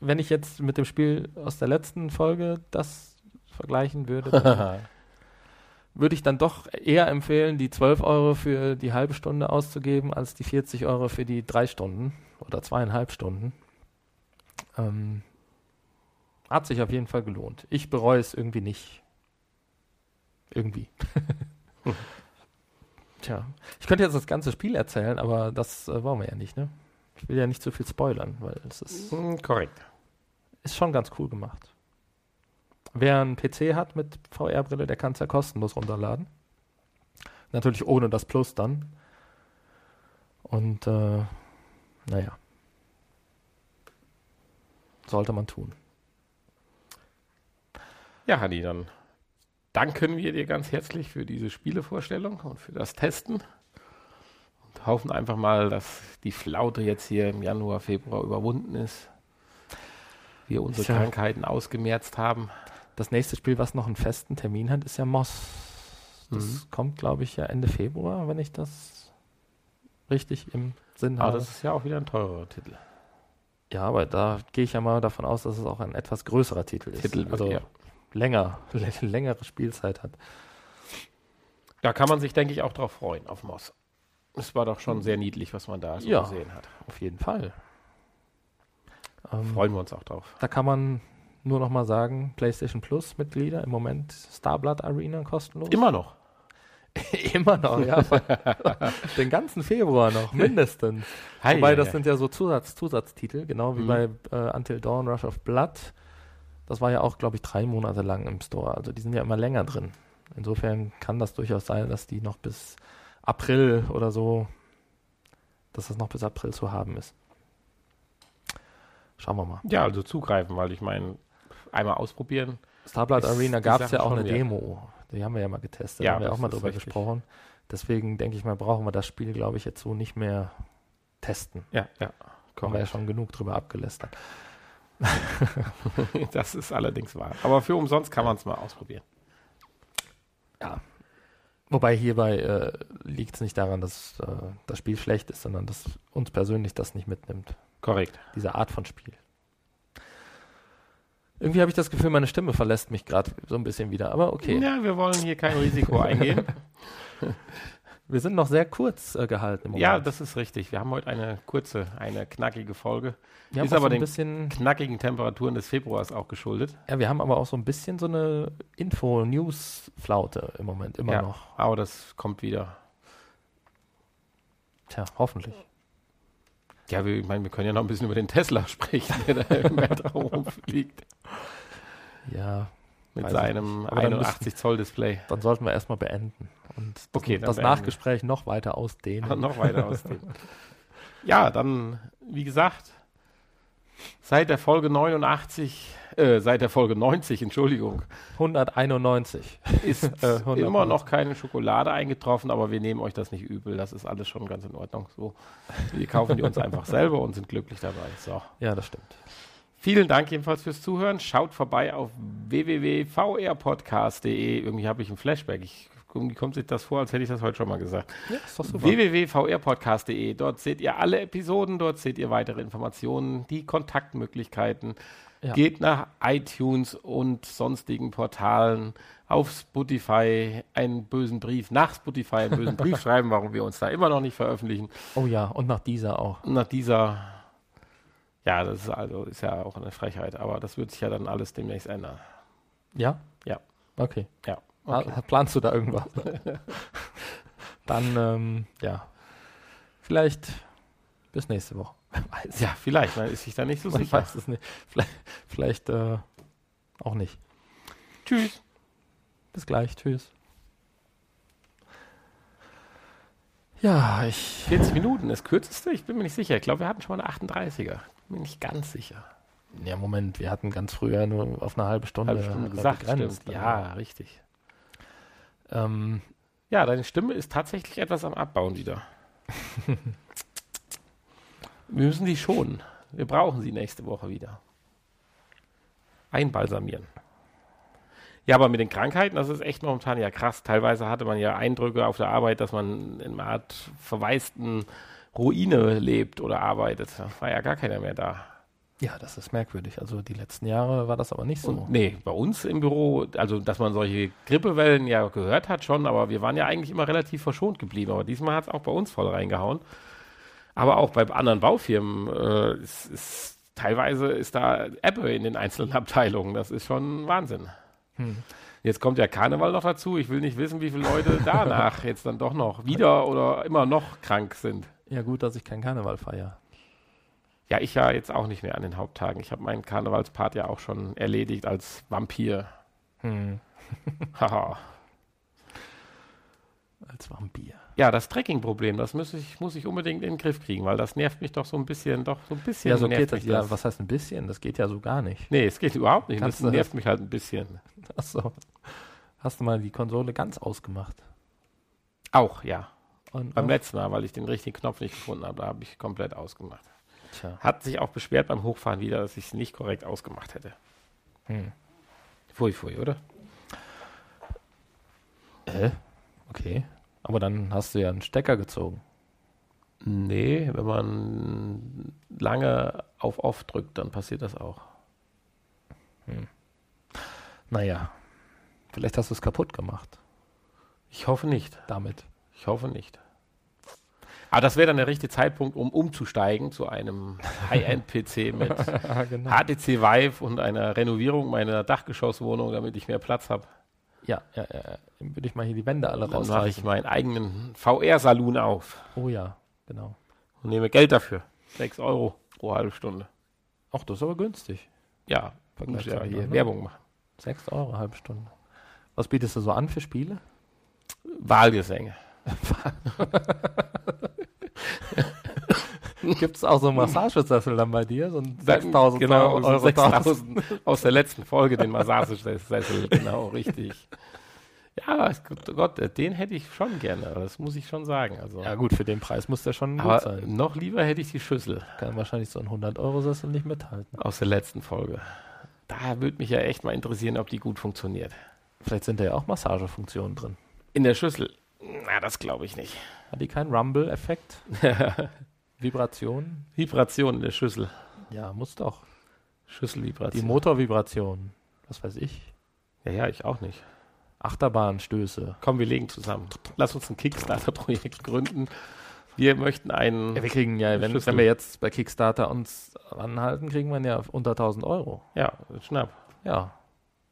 wenn ich jetzt mit dem Spiel aus der letzten Folge das vergleichen würde, würde ich dann doch eher empfehlen, die 12 Euro für die halbe Stunde auszugeben, als die 40 Euro für die drei Stunden oder zweieinhalb Stunden. Ähm, hat sich auf jeden Fall gelohnt. Ich bereue es irgendwie nicht. Irgendwie. Tja, ich könnte jetzt das ganze Spiel erzählen, aber das äh, wollen wir ja nicht, ne? Ich will ja nicht zu viel spoilern, weil es ist, Hm, korrekt. ist schon ganz cool gemacht. Wer einen PC hat mit VR-Brille, der kann es ja kostenlos runterladen. Natürlich ohne das Plus dann. Und äh, naja. Sollte man tun. Ja, Hanni, dann danken wir dir ganz herzlich für diese Spielevorstellung und für das Testen. Und hoffen einfach mal, dass die Flaute jetzt hier im Januar, Februar überwunden ist. Wir unsere Tja. Krankheiten ausgemerzt haben. Das nächste Spiel, was noch einen festen Termin hat, ist ja Moss. Das Mhm. kommt, glaube ich, ja Ende Februar, wenn ich das richtig im Sinn Aber habe. das ist ja auch wieder ein teurer Titel. Ja, aber da gehe ich ja mal davon aus, dass es auch ein etwas größerer Titel ist. Titel, also ja. Länger, längere Spielzeit hat. Da kann man sich, denke ich, auch drauf freuen, auf Moss. Es war doch schon sehr niedlich, was man da so Ja. gesehen hat. Auf jeden Fall. Ähm, Freuen wir uns auch drauf. da kann man nur noch mal sagen, PlayStation Plus Mitglieder im Moment Starblood Arena kostenlos. Immer noch. Immer noch, ja. Den ganzen Februar noch, mindestens. Hei, Wobei, das hei. sind ja so Zusatz, Zusatztitel, genau wie Mhm. bei äh, Until Dawn, Rush of Blood. Das war ja auch, glaube ich, drei Monate lang im Store. Also die sind ja immer länger drin. Insofern kann das durchaus sein, dass die noch bis April oder so, dass das noch bis April zu haben ist. Schauen wir mal. Ja, also zugreifen, weil ich meine, einmal ausprobieren. Starblood Ist Arena gab es ja auch eine wert. Demo. Die haben wir ja mal getestet. Ja, da haben wir auch mal drüber richtig. gesprochen. Deswegen denke ich mal, brauchen wir das Spiel, glaube ich, jetzt so nicht mehr testen. Ja, ja. Haben wir ja schon genug drüber abgelästert. Das ist allerdings wahr. Aber für umsonst kann man es mal ausprobieren. Ja. Wobei hierbei äh, liegt es nicht daran, dass äh, das Spiel schlecht ist, sondern dass uns persönlich das nicht mitnimmt. Korrekt. Diese Art von Spiel. Irgendwie habe ich das Gefühl, meine Stimme verlässt mich gerade so ein bisschen wieder. Aber okay. Ja, wir wollen hier kein Risiko eingehen. Wir sind noch sehr kurz äh, gehalten im Moment. Ja, das ist richtig. Wir haben heute eine kurze, eine knackige Folge. wir haben ist aber so ein den- bisschen, Knackigen Temperaturen des Februars auch geschuldet. ja, wir haben aber auch so ein bisschen so eine Info-News-Flaute im Moment immer ja, noch. aber das kommt wieder. Tja, hoffentlich. Ja, wir, ich meine, wir können ja noch ein bisschen über den Tesla sprechen, der da im Weltraum rumfliegt. Ja, Mit seinem nicht. Aber dann 81 Zoll Display. dann sollten wir erstmal beenden und das, Okay, das wir. Nachgespräch noch weiter ausdehnen. noch weiter ausdehnen. Ja, dann, wie gesagt, seit der Folge 89, äh, seit der Folge 90, Entschuldigung, 191. ist Äh, 100 immer noch keine Schokolade eingetroffen, aber wir nehmen euch das nicht übel. Das ist alles schon ganz in Ordnung. So, wir kaufen die uns einfach selber und sind glücklich dabei. So. Ja, das stimmt. Vielen Dank jedenfalls fürs Zuhören. Schaut vorbei auf www.vrpodcast.de. Irgendwie habe ich ein Flashback. Ich irgendwie kommt sich das vor, als hätte ich das heute schon mal gesagt. Ja, ist doch super. www.vrpodcast.de. Dort seht ihr alle Episoden, dort seht ihr weitere Informationen, die Kontaktmöglichkeiten. Ja. Geht nach iTunes und sonstigen Portalen auf Spotify einen bösen Brief, nach Spotify einen bösen Brief schreiben, warum wir uns da immer noch nicht veröffentlichen. Oh ja, und nach dieser auch. Und nach dieser, ja, das ist also ist ja auch eine Frechheit, aber das wird sich ja dann alles demnächst ändern. Ja? Ja. Okay. Ja. Ah, Planst du da irgendwas? Dann, ähm, ja. Vielleicht bis nächste Woche. Ja, vielleicht, man ist sich da nicht so Man sicher. weiß es nicht. Vielleicht, vielleicht äh, auch nicht. Tschüss. Bis gleich. Tschüss. Ja, ich. 40 Minuten, das kürzeste? Ich bin mir nicht sicher. Ich glaube, wir hatten schon mal eine 38er. Bin mir nicht ganz sicher. Ja, Moment, wir hatten ganz früher nur auf eine halbe Stunde, Halbe Stunde gesagt. Ja, richtig. Ähm, Ja, deine Stimme ist tatsächlich etwas am Abbauen wieder. wir müssen die schonen. Wir brauchen sie nächste Woche wieder. Einbalsamieren. Ja, aber mit den Krankheiten, das ist echt momentan ja krass. Teilweise hatte man ja Eindrücke auf der Arbeit, dass man in einer Art verwaisten Ruine lebt oder arbeitet. Da war ja gar keiner mehr da. Ja, das ist merkwürdig. Also die letzten Jahre war das aber nicht so. Und, nee, bei uns im Büro, also dass man solche Grippewellen ja gehört hat schon, aber wir waren ja eigentlich immer relativ verschont geblieben. Aber diesmal hat es auch bei uns voll reingehauen. Aber auch bei anderen Baufirmen äh, ist, ist, teilweise ist da Ebbe in den einzelnen Abteilungen. Das ist schon Wahnsinn. Hm. Jetzt kommt ja Karneval noch dazu. Ich will nicht wissen, wie viele Leute danach jetzt dann doch noch wieder oder immer noch krank sind. Ja, gut, dass ich keinen Karneval feiere. Ja, ich ja jetzt auch nicht mehr an den Haupttagen. Ich habe meinen Karnevalspart ja auch schon erledigt als Vampir. Hm. Haha. Als Vampir. Ja, das Tracking-Problem, das muss ich, muss ich unbedingt in den Griff kriegen, weil das nervt mich doch so ein bisschen, doch so ein bisschen Ja, so nervt geht das. Ja, was heißt ein bisschen? Das geht ja so gar nicht. Nee, es geht überhaupt nicht. Kannst das nervt mich halt ein bisschen. Achso. Hast du mal die Konsole ganz ausgemacht? Auch, ja. Und Beim auch- letzten Mal, weil ich den richtigen Knopf nicht gefunden habe, da habe ich komplett ausgemacht. Tja. Hat sich auch beschwert beim Hochfahren wieder, dass ich es nicht korrekt ausgemacht hätte. Hm. Pfui, pfui, oder? Äh? Okay. Aber dann hast du ja einen Stecker gezogen. Nee, wenn man lange auf Off drückt, dann passiert das auch. Naja. Vielleicht hast du es kaputt gemacht. Ich hoffe nicht. Damit. Ich hoffe nicht. Aber das wäre dann der richtige Zeitpunkt, um umzusteigen zu einem High-End-PC mit Ah, genau. HTC Vive und einer Renovierung meiner Dachgeschosswohnung, damit ich mehr Platz habe. Ja, ja, ja. Dann würde ich mal hier die Wände alle Dann mache ich meinen eigenen VR-Saloon auf Oh ja, genau. und nehme Geld dafür. 6 Euro pro halbe Stunde. Ach, das ist aber günstig. Ja, muss ja hier anderen. Werbung machen. 6 Euro, halbe Stunde. Was bietest du so an für Spiele? Wahlgesänge. Gibt es auch so einen Massagesessel dann bei dir? So ein Dann- 6000 genau, Euro. Euro 6000 aus der letzten Folge, den Massagesessel, genau, richtig. Ja, es- Gott, den hätte ich schon gerne, das muss ich schon sagen. Also. Ja gut, für den Preis muss der schon gut sein. noch lieber hätte ich die Schüssel Kann wahrscheinlich so ein 100-Euro-Sessel nicht mithalten. aus der letzten Folge. Da würde mich ja echt mal interessieren, ob die gut funktioniert. Vielleicht sind da ja auch Massagefunktionen drin. In der Schüssel? Na, das glaube ich nicht. Hat die keinen Rumble-Effekt? Vibration? Vibration in der Schüssel. Ja, muss doch. Die Schüsselvibration. Motorvibration. Was weiß ich. ja, ja, ich auch nicht. Achterbahnstöße. Komm, wir legen zusammen. Lass uns ein Kickstarter-Projekt gründen. Wir möchten einen. Ja, wir kriegen ja, wenn, wenn wir jetzt bei Kickstarter uns anhalten, kriegen wir ja unter 1000 Euro. Ja, Schnapp. Ja.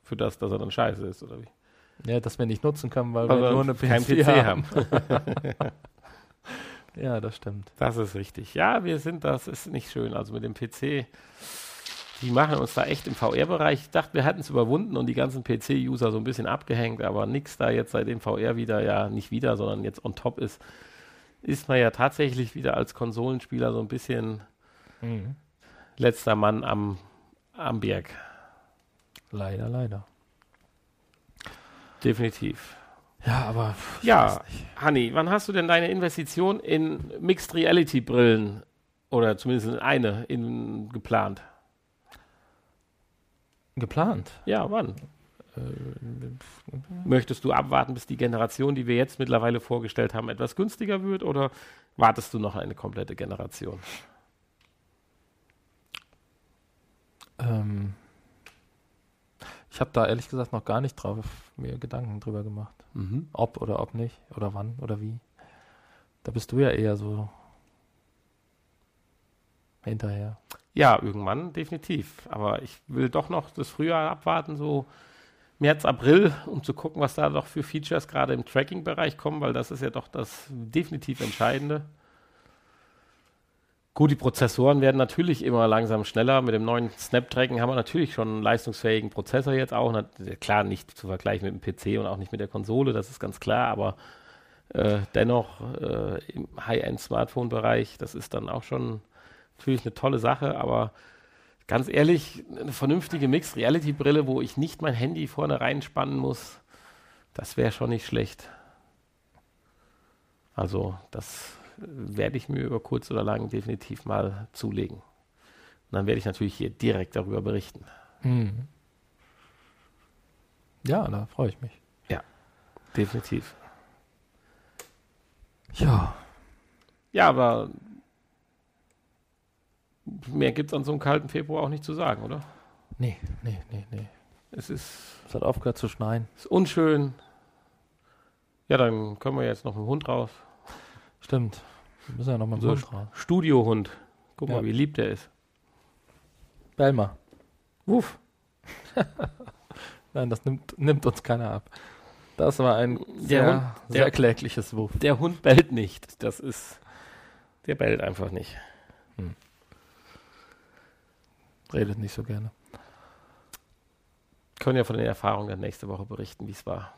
Für das, dass er dann scheiße ist, oder wie? Ja, dass wir nicht nutzen können, weil Weil wir nur eine keinen PS4 PC haben. haben. Ja, das stimmt. Das ist richtig. Ja, wir sind, das ist nicht schön. Also mit dem PC, die machen uns da echt im VR-Bereich. Ich dachte, wir hätten es überwunden und die ganzen PC-User so ein bisschen abgehängt, aber nichts da jetzt seitdem VR wieder, ja, nicht wieder, sondern jetzt on top ist, ist man ja tatsächlich wieder als Konsolenspieler so ein bisschen Mhm. letzter Mann am, am Berg. Leider, leider. Definitiv. Ja, aber Ja. Hanni, wann hast du denn deine Investition in Mixed Reality Brillen oder zumindest in eine in, geplant? geplant. Ja, wann? Äh, Möchtest du abwarten, bis die Generation, die wir jetzt mittlerweile vorgestellt haben, etwas günstiger wird oder wartest du noch eine komplette Generation? Ähm, ich habe da ehrlich gesagt noch gar nicht drauf mir Gedanken drüber gemacht. Mhm. Ob oder ob nicht oder wann oder wie. Da bist du ja eher so hinterher. Ja, irgendwann definitiv. Aber ich will doch noch das Frühjahr abwarten, so März, April, um zu gucken, was da doch für Features gerade im Tracking-Bereich kommen, weil das ist ja doch das definitiv Entscheidende. Gut, die Prozessoren werden natürlich immer langsam schneller. Mit dem neuen Snapdragon haben wir natürlich schon einen leistungsfähigen Prozessor jetzt auch. Klar, nicht zu vergleichen mit dem PC und auch nicht mit der Konsole, das ist ganz klar, aber äh, dennoch äh, im High-End-Smartphone-Bereich, das ist dann auch schon natürlich eine tolle Sache, aber ganz ehrlich, eine vernünftige Mixed-Reality-Brille, wo ich nicht mein Handy vorne reinspannen muss, das wäre schon nicht schlecht. Also, das werde ich mir über kurz oder lang definitiv mal zulegen. Und dann werde ich natürlich hier direkt darüber berichten. Mhm. Ja, da freue ich mich. Ja, definitiv. Ja. Ja, aber mehr gibt es an so einem kalten Februar auch nicht zu sagen, oder? Nee, nee, nee, nee. Es ist. Es hat aufgehört zu schneien. Ist unschön. Ja, dann können wir jetzt noch mit dem Hund raus. Stimmt. Wir müssen ja noch mal so Hund raus. Studiohund. Guck ja. mal, wie lieb der ist. Belma. Wuff. Nein, das nimmt, nimmt uns keiner ab. Das war ein der sehr, Hund, sehr der, klägliches Wuff. Der Hund bellt nicht. Das ist. Der bellt einfach nicht. Hm. Redet nicht so gerne. Können ja von den Erfahrungen nächste Woche berichten, wie es war.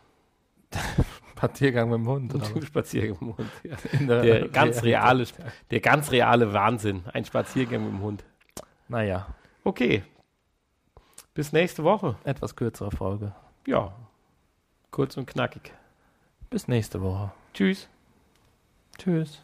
Spaziergang mit dem Hund. Oder? Spaziergang mit dem Hund. Ja. Der, der, ganz reale, der ganz reale Wahnsinn. Ein Spaziergang mit dem Hund. Naja. Okay. Bis nächste Woche. Etwas kürzere Folge. Ja. Kurz und knackig. Bis nächste Woche. Tschüss. Tschüss.